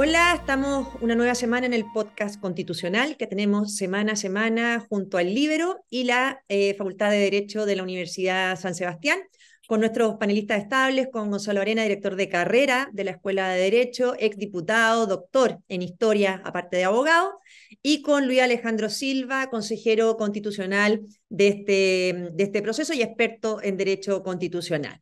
Hola, estamos una nueva semana en el podcast constitucional que tenemos semana a semana junto al Libero y la eh, Facultad de Derecho de la Universidad San Sebastián, con nuestros panelistas estables, con Gonzalo Arena, director de carrera de la Escuela de Derecho, exdiputado, doctor en historia, aparte de abogado, y con Luis Alejandro Silva, consejero constitucional de este, de este proceso y experto en derecho constitucional.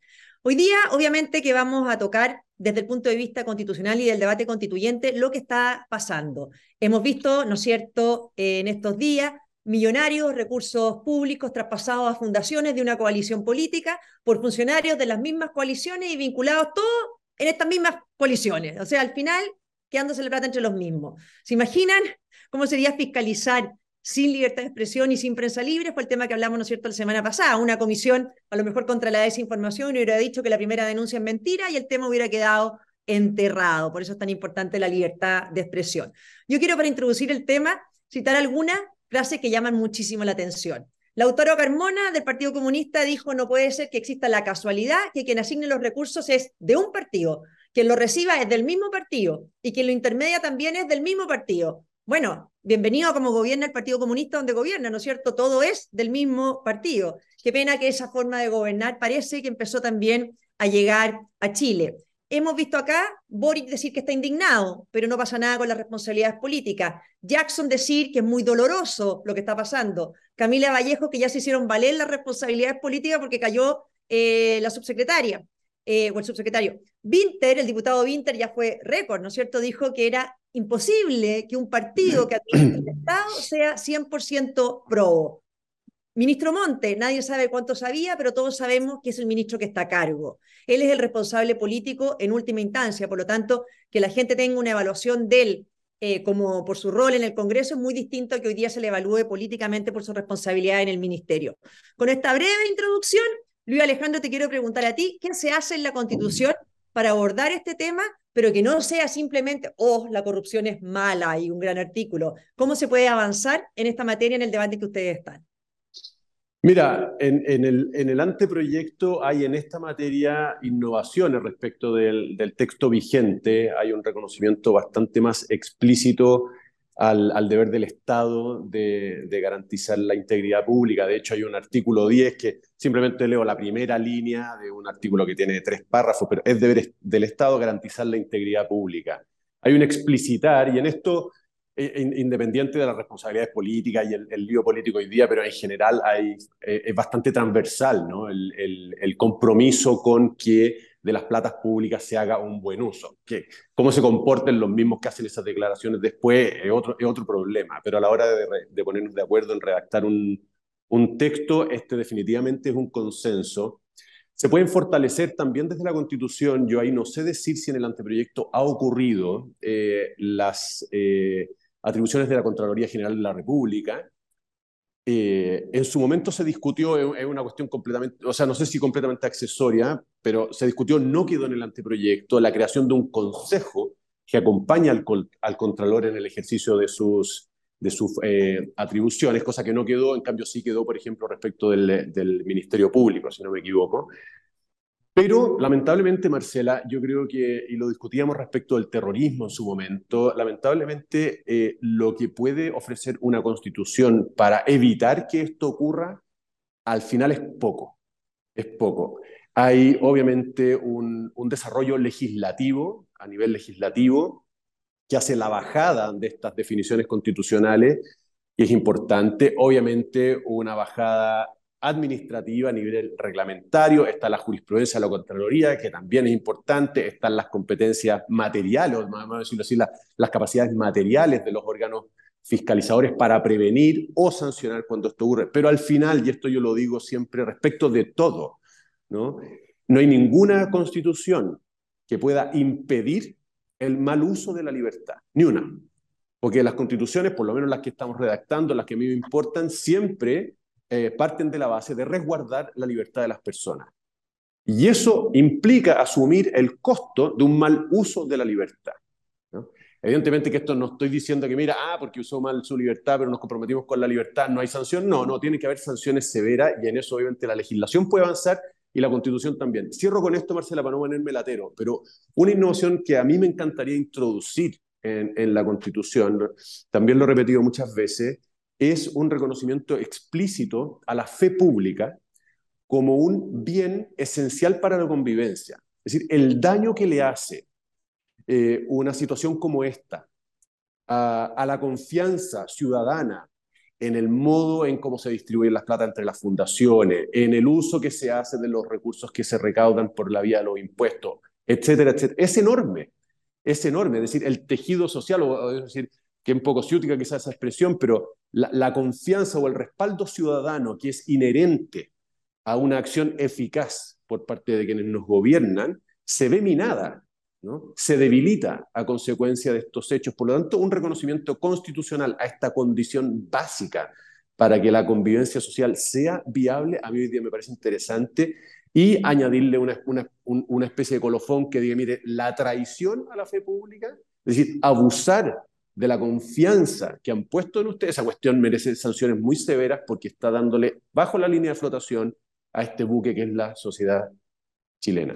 Hoy día, obviamente, que vamos a tocar desde el punto de vista constitucional y del debate constituyente lo que está pasando. Hemos visto, ¿no es cierto?, en estos días millonarios recursos públicos traspasados a fundaciones de una coalición política por funcionarios de las mismas coaliciones y vinculados todos en estas mismas coaliciones. O sea, al final quedándose la plata entre los mismos. ¿Se imaginan cómo sería fiscalizar sin libertad de expresión y sin prensa libre, fue el tema que hablamos, ¿no es cierto?, la semana pasada. Una comisión, a lo mejor contra la desinformación, hubiera dicho que la primera denuncia es mentira y el tema hubiera quedado enterrado. Por eso es tan importante la libertad de expresión. Yo quiero, para introducir el tema, citar algunas frases que llaman muchísimo la atención. La autora Carmona del Partido Comunista dijo, no puede ser que exista la casualidad que quien asigne los recursos es de un partido, quien lo reciba es del mismo partido y quien lo intermedia también es del mismo partido. Bueno, bienvenido a como gobierna el Partido Comunista donde gobierna, ¿no es cierto? Todo es del mismo partido. Qué pena que esa forma de gobernar parece que empezó también a llegar a Chile. Hemos visto acá Boric decir que está indignado, pero no pasa nada con las responsabilidades políticas. Jackson decir que es muy doloroso lo que está pasando. Camila Vallejo que ya se hicieron valer las responsabilidades políticas porque cayó eh, la subsecretaria eh, o el subsecretario. Winter, el diputado Winter ya fue récord, ¿no es cierto? Dijo que era imposible que un partido que administra el Estado sea 100% pro. Ministro Monte, nadie sabe cuánto sabía, pero todos sabemos que es el ministro que está a cargo. Él es el responsable político en última instancia, por lo tanto, que la gente tenga una evaluación de él eh, como por su rol en el Congreso es muy distinto a que hoy día se le evalúe políticamente por su responsabilidad en el ministerio. Con esta breve introducción, Luis Alejandro, te quiero preguntar a ti, ¿qué se hace en la Constitución para abordar este tema pero que no sea simplemente, oh, la corrupción es mala y un gran artículo. ¿Cómo se puede avanzar en esta materia en el debate que ustedes están? Mira, en, el, en el, anteproyecto hay en esta materia innovaciones respecto del, del, texto vigente, hay un reconocimiento bastante más explícito al, deber del Estado de, garantizar la integridad pública. De hecho, hay un artículo 10 que simplemente leo la primera línea de un artículo que tiene tres párrafos, pero es deber del Estado garantizar la integridad pública. Hay un explicitar, y en esto, eh, independiente de las responsabilidades políticas y el, lío político hoy día, pero en general hay, eh, es bastante transversal ¿no? el, el compromiso con que de las platas públicas se haga un buen uso. Que, cómo se comporten los mismos que hacen esas declaraciones después es otro, es otro problema, pero a la hora de, ponernos de acuerdo en redactar un, un texto, este definitivamente es un consenso. Se pueden fortalecer también desde la Constitución, yo ahí no sé decir si en el anteproyecto ha ocurrido eh, las eh, atribuciones de la Contraloría General de la República, eh, en su momento se discutió, es una cuestión completamente, o sea, no sé si completamente accesoria, pero se discutió, no quedó en el anteproyecto, la creación de un consejo que acompaña al, al Contralor en el ejercicio de sus, de sus eh, atribuciones, cosa que no quedó, en cambio sí quedó, por ejemplo, respecto del, del Ministerio Público, si no me equivoco. Pero lamentablemente, Marcela, yo creo que, y lo discutíamos respecto del terrorismo en su momento, lamentablemente eh, lo que puede ofrecer una constitución para evitar que esto ocurra, al final es poco, es poco. Hay obviamente un, un desarrollo legislativo, a nivel legislativo, que hace la bajada de estas definiciones constitucionales, y es importante, obviamente una bajada administrativa, a nivel reglamentario, está la jurisprudencia de la Contraloría, que también es importante, están las competencias materiales, vamos a decirlo así, las capacidades materiales de los órganos fiscalizadores para prevenir o sancionar cuando esto ocurre. Pero al final, y esto yo lo digo siempre respecto de todo, ¿no? no hay ninguna constitución que pueda impedir el mal uso de la libertad, ni una. Porque las constituciones, por lo menos las que estamos redactando, las que a mí me importan, siempre eh, parten de la base de resguardar la libertad de las personas. Y eso implica asumir el costo de un mal uso de la libertad. Evidentemente que esto no estoy diciendo que, mira, ah, porque usó mal su libertad, pero nos comprometimos con la libertad, no hay sanción. No, no, tiene que haber sanciones severas y en eso obviamente la legislación puede avanzar y la constitución también. Cierro con esto, Marcela, para no ponerme latero, pero una innovación que a mí me encantaría introducir en, en la Constitución, también lo he repetido muchas veces, es un reconocimiento explícito a la fe pública como un bien esencial para la convivencia. Es decir, el daño que le hace eh, una situación como esta a, la confianza ciudadana en el modo en cómo se distribuyen las plata entre las fundaciones, en el uso que se hace de los recursos que se recaudan por la vía de los impuestos, etcétera, etcétera, es enorme, es enorme. Decir, el tejido social, o, decir, que un poco ciútica quizás esa expresión, pero la, confianza o el respaldo ciudadano que es inherente a una acción eficaz por parte de quienes nos gobiernan, se ve minada, ¿no? se debilita a consecuencia de estos hechos. Por lo tanto, un reconocimiento constitucional a esta condición básica para que la convivencia social sea viable, a mí hoy día me parece interesante, y añadirle una, una, una especie de colofón que diga, mire, la traición a la fe pública, es decir, abusar de la confianza que han puesto en ustedes, esa cuestión merece sanciones muy severas porque está dándole bajo la línea de flotación a este buque que es la sociedad chilena.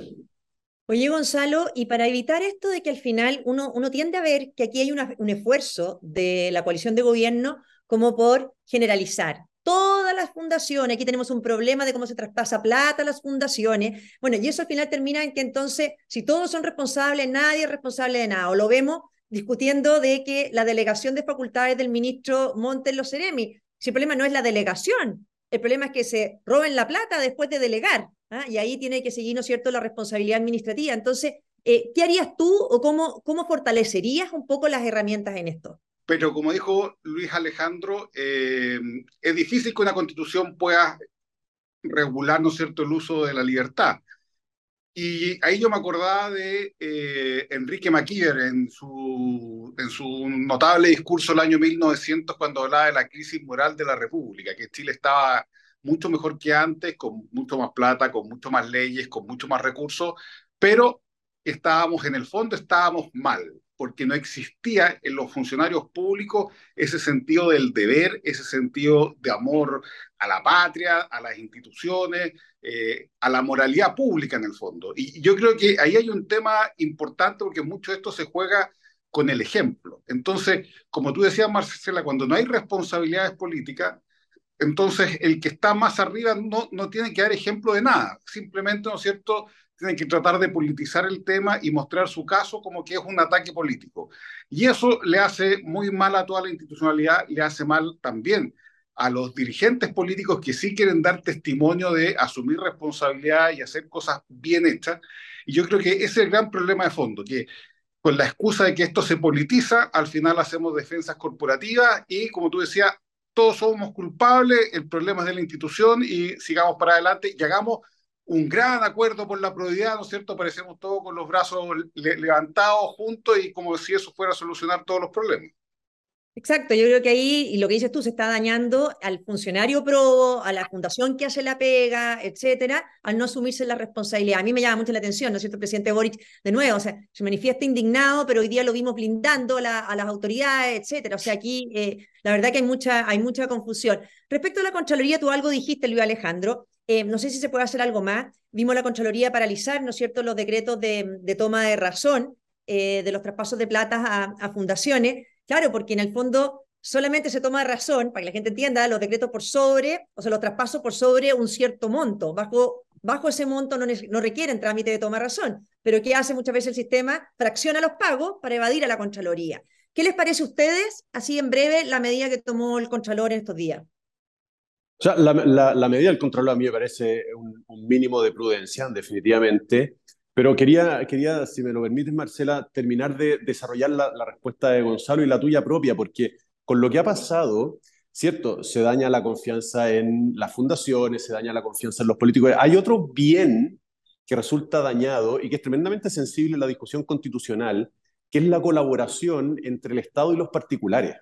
Oye, Gonzalo, y para evitar esto de que al final uno, uno tiende a ver que aquí hay una, un esfuerzo de la coalición de gobierno como por generalizar todas las fundaciones, aquí tenemos un problema de cómo se traspasa plata a las fundaciones, bueno, y eso al final termina en que entonces, si todos son responsables, nadie es responsable de nada, o lo vemos discutiendo de que la delegación de facultades del ministro Montes los Ceremi. Si el problema no es la delegación, el problema es que se roben la plata después de delegar, ¿ah? y ahí tiene que seguir, ¿no cierto?, la responsabilidad administrativa. Entonces, eh, ¿qué harías tú o cómo, cómo fortalecerías un poco las herramientas en esto? Pero como dijo Luis Alejandro, eh, es difícil que una constitución pueda regular, ¿no es cierto?, el uso de la libertad. Y ahí yo me acordaba de eh, Enrique Maquiver en su, en su notable discurso el año 1900 cuando hablaba de la crisis moral de la República, que Chile estaba mucho mejor que antes, con mucho más plata, con mucho más leyes, con mucho más recursos, pero estábamos en el fondo, estábamos mal porque no existía en los funcionarios públicos ese sentido del deber, ese sentido de amor a la patria, a las instituciones, eh, a la moralidad pública en el fondo. Y yo creo que ahí hay un tema importante porque mucho de esto se juega con el ejemplo. Entonces, como tú decías, Marcela, cuando no hay responsabilidades políticas, entonces el que está más arriba no, no tiene que dar ejemplo de nada, simplemente, ¿no es cierto?, tienen que tratar de politizar el tema y mostrar su caso como que es un ataque político. Y eso le hace muy mal a toda la institucionalidad, le hace mal también a los dirigentes políticos que sí quieren dar testimonio de asumir responsabilidad y hacer cosas bien hechas. Y yo creo que ese es el gran problema de fondo, que con la excusa de que esto se politiza, al final hacemos defensas corporativas y, como tú decías, todos somos culpables, el problema es de la institución y sigamos para adelante y hagamos un gran acuerdo por la probidad, ¿no es cierto? Aparecemos todos con los brazos levantados juntos y como si eso fuera a solucionar todos los problemas. Exacto, yo creo que ahí, y lo que dices tú, se está dañando al funcionario pro, a la fundación que hace la pega, etcétera, al no asumirse la responsabilidad. A mí me llama mucho la atención, ¿no es cierto? El presidente Boric, de nuevo, o sea, se manifiesta indignado, pero hoy día lo vimos blindando a las autoridades, etcétera. O sea, aquí eh, la verdad que hay mucha, hay mucha confusión. Respecto a la Contraloría, tú algo dijiste, Luis Alejandro, eh, no sé si se puede hacer algo más. Vimos la Contraloría paralizar, ¿no es cierto?, los decretos de, de toma de razón eh, de los traspasos de plata a, a fundaciones Claro, porque en el fondo solamente se toma razón, para que la gente entienda, los decretos por sobre, o sea, los traspasos por sobre un cierto monto. Bajo, bajo ese monto no, no requieren trámite de toma razón. Pero ¿qué hace muchas veces el sistema? Fracciona los pagos para evadir a la Contraloría. ¿Qué les parece a ustedes, así en breve, la medida que tomó el Contralor en estos días? O sea, la, medida del Contralor a mí me parece un, un mínimo de prudencia, definitivamente. Pero quería, quería, si me lo permites, Marcela, terminar de desarrollar la, respuesta de Gonzalo y la tuya propia, porque con lo que ha pasado, ¿cierto? Se daña la confianza en las fundaciones, se daña la confianza en los políticos. Hay otro bien que resulta dañado y que es tremendamente sensible en la discusión constitucional, que es la colaboración entre el Estado y los particulares.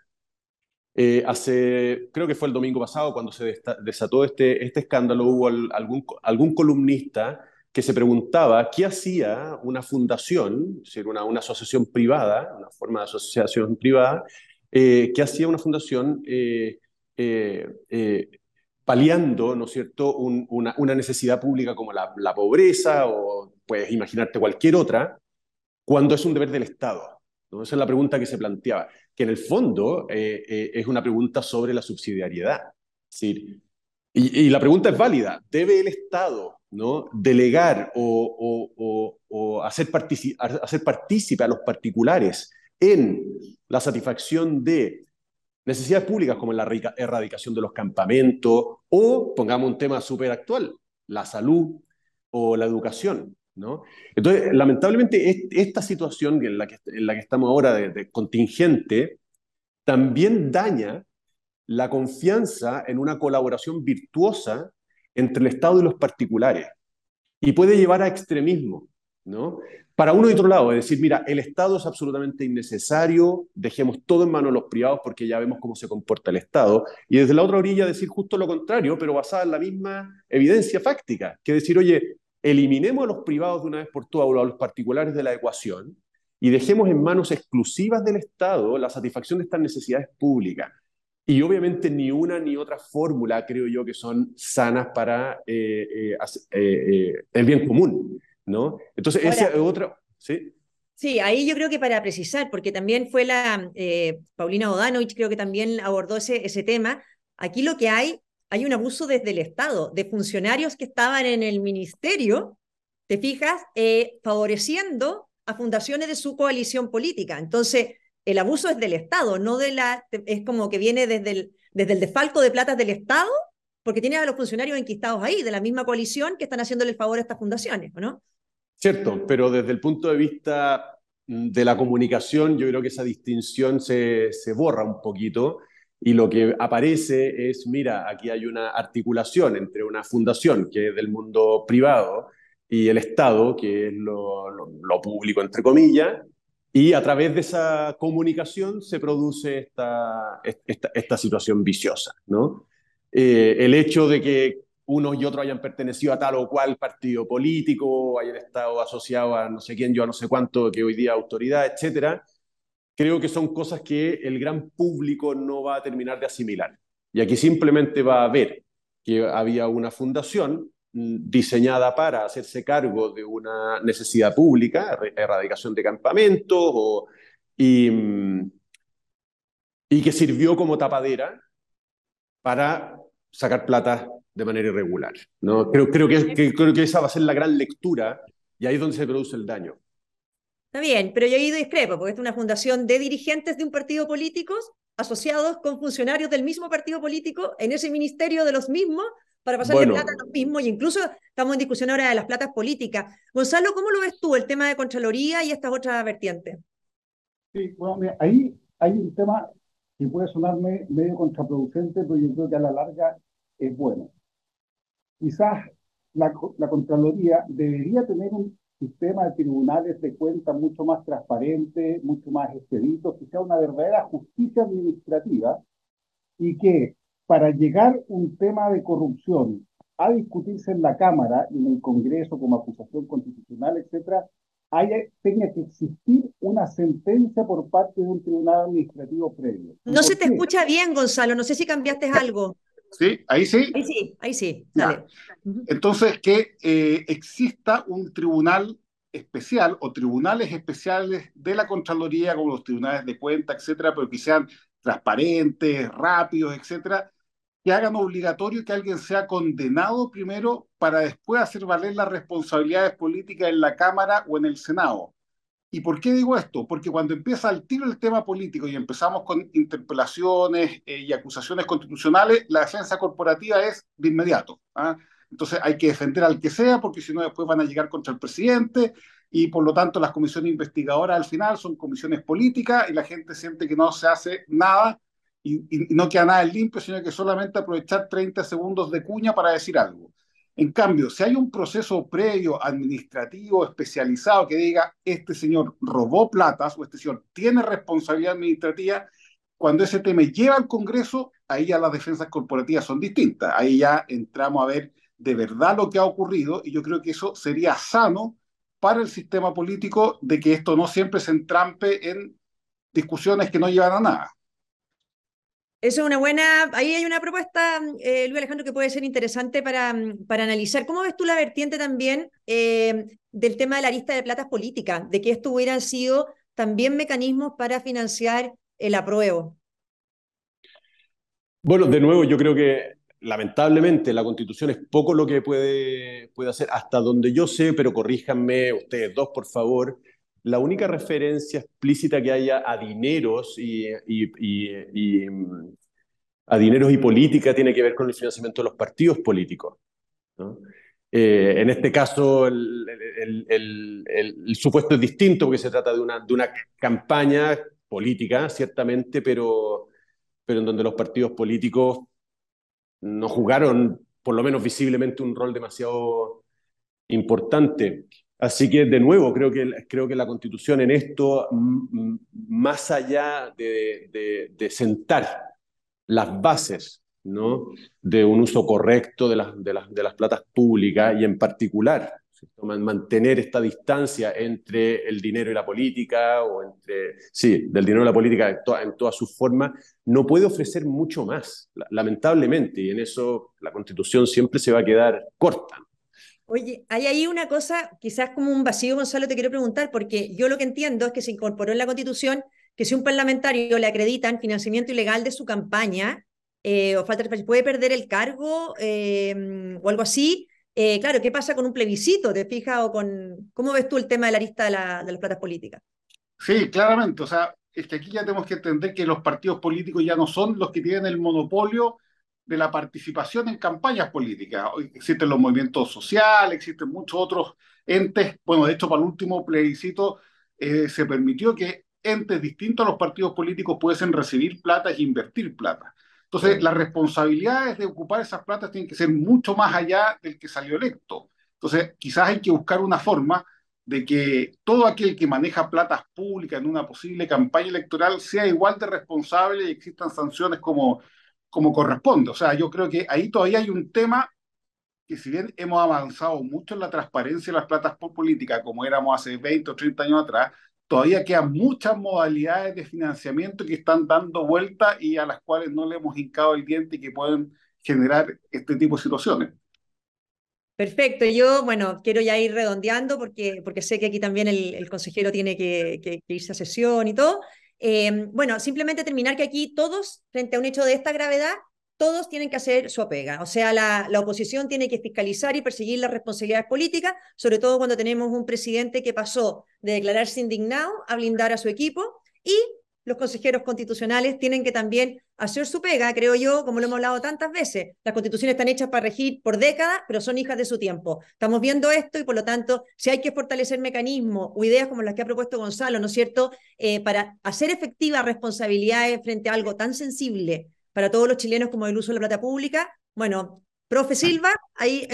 Eh, hace, creo que fue el domingo pasado, cuando se desató este, este escándalo, hubo algún, algún columnista que se preguntaba qué hacía una fundación, es decir, una, una asociación privada, una forma de asociación privada, eh, qué hacía una fundación eh, eh, paliando, ¿no es cierto?, una, una, necesidad pública como la, la, pobreza o puedes imaginarte cualquier otra, cuando es un deber del Estado. ¿no? Esa es la pregunta que se planteaba, que en el fondo eh, eh, es una pregunta sobre la subsidiariedad. Y, la pregunta es válida. ¿Debe el Estado delegar o, hacer, partícipe a los particulares en la satisfacción de necesidades públicas como la erradicación de los campamentos o, pongamos un tema súper actual, la salud o la educación. ¿no? Entonces, lamentablemente, esta situación en la que estamos ahora de, contingente también daña la confianza en una colaboración virtuosa entre el Estado y los particulares y puede llevar a extremismo. ¿no? Para uno y otro lado, es decir, mira, el Estado es absolutamente innecesario, dejemos todo en manos de los privados porque ya vemos cómo se comporta el Estado, y desde la otra orilla decir justo lo contrario, pero basada en la misma evidencia fáctica, que decir, oye, eliminemos a los privados de una vez por todas a los particulares de la ecuación y dejemos en manos exclusivas del Estado la satisfacción de estas necesidades públicas. Y obviamente ni una ni otra fórmula creo yo que son sanas para eh, eh, eh, el bien común. ¿no? Entonces, esa es otra, ¿sí? Sí, ahí yo creo que para precisar, porque también fue la eh, Paulina Odanovich, creo que también abordó ese, ese tema, aquí lo que hay, hay un abuso desde el Estado, de funcionarios que estaban en el ministerio, te fijas, eh, favoreciendo a fundaciones de su coalición política. Entonces, el abuso es del Estado, no de la, es como que viene desde el, desde el desfalco de platas del Estado, porque tiene a los funcionarios enquistados ahí, de la misma coalición que están haciéndole el favor a estas fundaciones, ¿no? Cierto, pero desde el punto de vista de la comunicación, yo creo que esa distinción se, se borra un poquito y lo que aparece es, mira, aquí hay una articulación entre una fundación que es del mundo privado y el Estado, que es lo, lo, público, entre comillas, y a través de esa comunicación se produce esta, esta, situación viciosa, ¿no? Eh, el hecho de que unos y otros hayan pertenecido a tal o cual partido político, hayan estado asociados a no sé quién, yo a no sé cuánto, que hoy día autoridad, etcétera, creo que son cosas que el gran público no va a terminar de asimilar. Y aquí simplemente va a ver que había una fundación diseñada para hacerse cargo de una necesidad pública, erradicación de campamentos, y, mm, y que sirvió como tapadera para sacar plata de manera irregular. ¿no? Creo, creo, que, creo que esa va a ser la gran lectura y ahí es donde se produce el daño. Está bien, pero yo ido discrepo, porque es una fundación de dirigentes de un partido político asociados con funcionarios del mismo partido político en ese ministerio de los mismos para pasarle plata a los mismos, y incluso estamos en discusión ahora de las platas políticas. Gonzalo, ¿cómo lo ves tú el tema de Contraloría y estas otras vertientes? Sí, bueno, ahí hay un tema que puede sonarme medio contraproducente, pero yo creo que a la larga es bueno quizás la, la Contraloría debería tener un sistema de tribunales de cuentas mucho más transparente, mucho más expedito, que sea una verdadera justicia administrativa y que para llegar un tema de corrupción a discutirse en la Cámara y en el Congreso como acusación constitucional, etcétera, haya, tenga que existir una sentencia por parte de un tribunal administrativo previo. No se te escucha bien, Gonzalo, no sé si cambiaste algo. ¿Sí? ¿Ahí sí? Ahí sí, ahí sí. Entonces, que eh, exista un tribunal especial o tribunales especiales de la Contraloría, como los tribunales de cuenta, etcétera, pero que sean transparentes, rápidos, etcétera, que hagan obligatorio que alguien sea condenado primero para después hacer valer las responsabilidades políticas en la Cámara o en el Senado. ¿Y por qué digo esto? Porque cuando empieza el tiro el tema político y empezamos con interpelaciones eh, y acusaciones constitucionales, la defensa corporativa es de inmediato. ¿ah? Entonces hay que defender al que sea, porque si no después van a llegar contra el presidente y por lo tanto las comisiones investigadoras al final son comisiones políticas y la gente siente que no se hace nada y, no queda nada limpio, sino que solamente aprovechar 30 segundos de cuña para decir algo. En cambio, si hay un proceso previo administrativo especializado que diga, este señor robó platas o este señor tiene responsabilidad administrativa, cuando ese tema lleva al Congreso, ahí ya las defensas corporativas son distintas. Ahí ya entramos a ver de verdad lo que ha ocurrido y yo creo que eso sería sano para el sistema político de que esto no siempre se entrampe en discusiones que no llevan a nada. Eso es una buena, ahí hay una propuesta, eh, Luis Alejandro, que puede ser interesante para, para analizar. ¿Cómo ves tú la vertiente también eh, del tema de la lista de platas políticas, de que esto hubieran sido también mecanismos para financiar el apruebo. Bueno, de nuevo, yo creo que lamentablemente la constitución es poco lo que puede, puede hacer, hasta donde yo sé, pero corríjanme ustedes dos, por favor. La única referencia explícita que haya a dineros y, a dineros y política tiene que ver con el financiamiento de los partidos políticos. Eh, en este caso, el, supuesto es distinto porque se trata de una, campaña política, ciertamente, pero en donde los partidos políticos no jugaron, por lo menos visiblemente, un rol demasiado importante. Así que, de nuevo, creo que, creo que la Constitución en esto, más allá de, de, sentar las bases ¿no? de un uso correcto de las, de, las, de las platas públicas y en particular mantener esta distancia entre el dinero y la política, o entre, sí, del dinero y la política en, todas sus formas, no puede ofrecer mucho más, lamentablemente, y en eso la Constitución siempre se va a quedar corta. Oye, hay ahí una cosa, quizás como un vacío, Gonzalo, te quiero preguntar, porque yo lo que entiendo es que se incorporó en la Constitución que si un parlamentario le acreditan financiamiento ilegal de su campaña, eh, o falta puede perder el cargo eh, o algo así, eh, claro, ¿qué pasa con un plebiscito? ¿Te fijas? O con, ¿Cómo ves tú el tema de la lista de, las platas políticas? Sí, claramente. O sea, es que aquí ya tenemos que entender que los partidos políticos ya no son los que tienen el monopolio de la participación en campañas políticas. Existen los movimientos sociales, existen muchos otros entes. Bueno, de hecho, para el último plebiscito eh, se permitió que entes distintos a los partidos políticos pudiesen recibir plata e invertir plata. Entonces, las responsabilidades de ocupar esas platas tienen que ser mucho más allá del que salió electo. Entonces, quizás hay que buscar una forma de que todo aquel que maneja platas públicas en una posible campaña electoral sea igual de responsable y existan sanciones como, como corresponde. O sea, yo creo que ahí todavía hay un tema que si bien hemos avanzado mucho en la transparencia de las platas políticas, como éramos hace 20 o 30 años atrás, todavía quedan muchas modalidades de financiamiento que están dando vuelta y a las cuales no le hemos hincado el diente y que pueden generar este tipo de situaciones. Perfecto, yo, bueno, quiero ya ir redondeando porque, porque sé que aquí también el, consejero tiene que, irse a sesión y todo. Eh, bueno, simplemente terminar que aquí todos, frente a un hecho de esta gravedad, todos tienen que hacer su apega. O sea, la, oposición tiene que fiscalizar y perseguir las responsabilidades políticas, sobre todo cuando tenemos un presidente que pasó de declararse indignado a blindar a su equipo y los consejeros constitucionales tienen que también hacer su pega, creo yo, como lo hemos hablado tantas veces. Las constituciones están hechas para regir por décadas, pero son hijas de su tiempo. Estamos viendo esto y por lo tanto, si hay que fortalecer mecanismos o ideas como las que ha propuesto Gonzalo, ¿no es cierto?, eh, para hacer efectivas responsabilidades frente a algo tan sensible para todos los chilenos como el uso de la plata pública. Bueno, profe Silva, ahí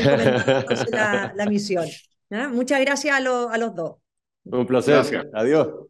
la, la misión. Muchas gracias a, a los dos. Un placer. Adiós.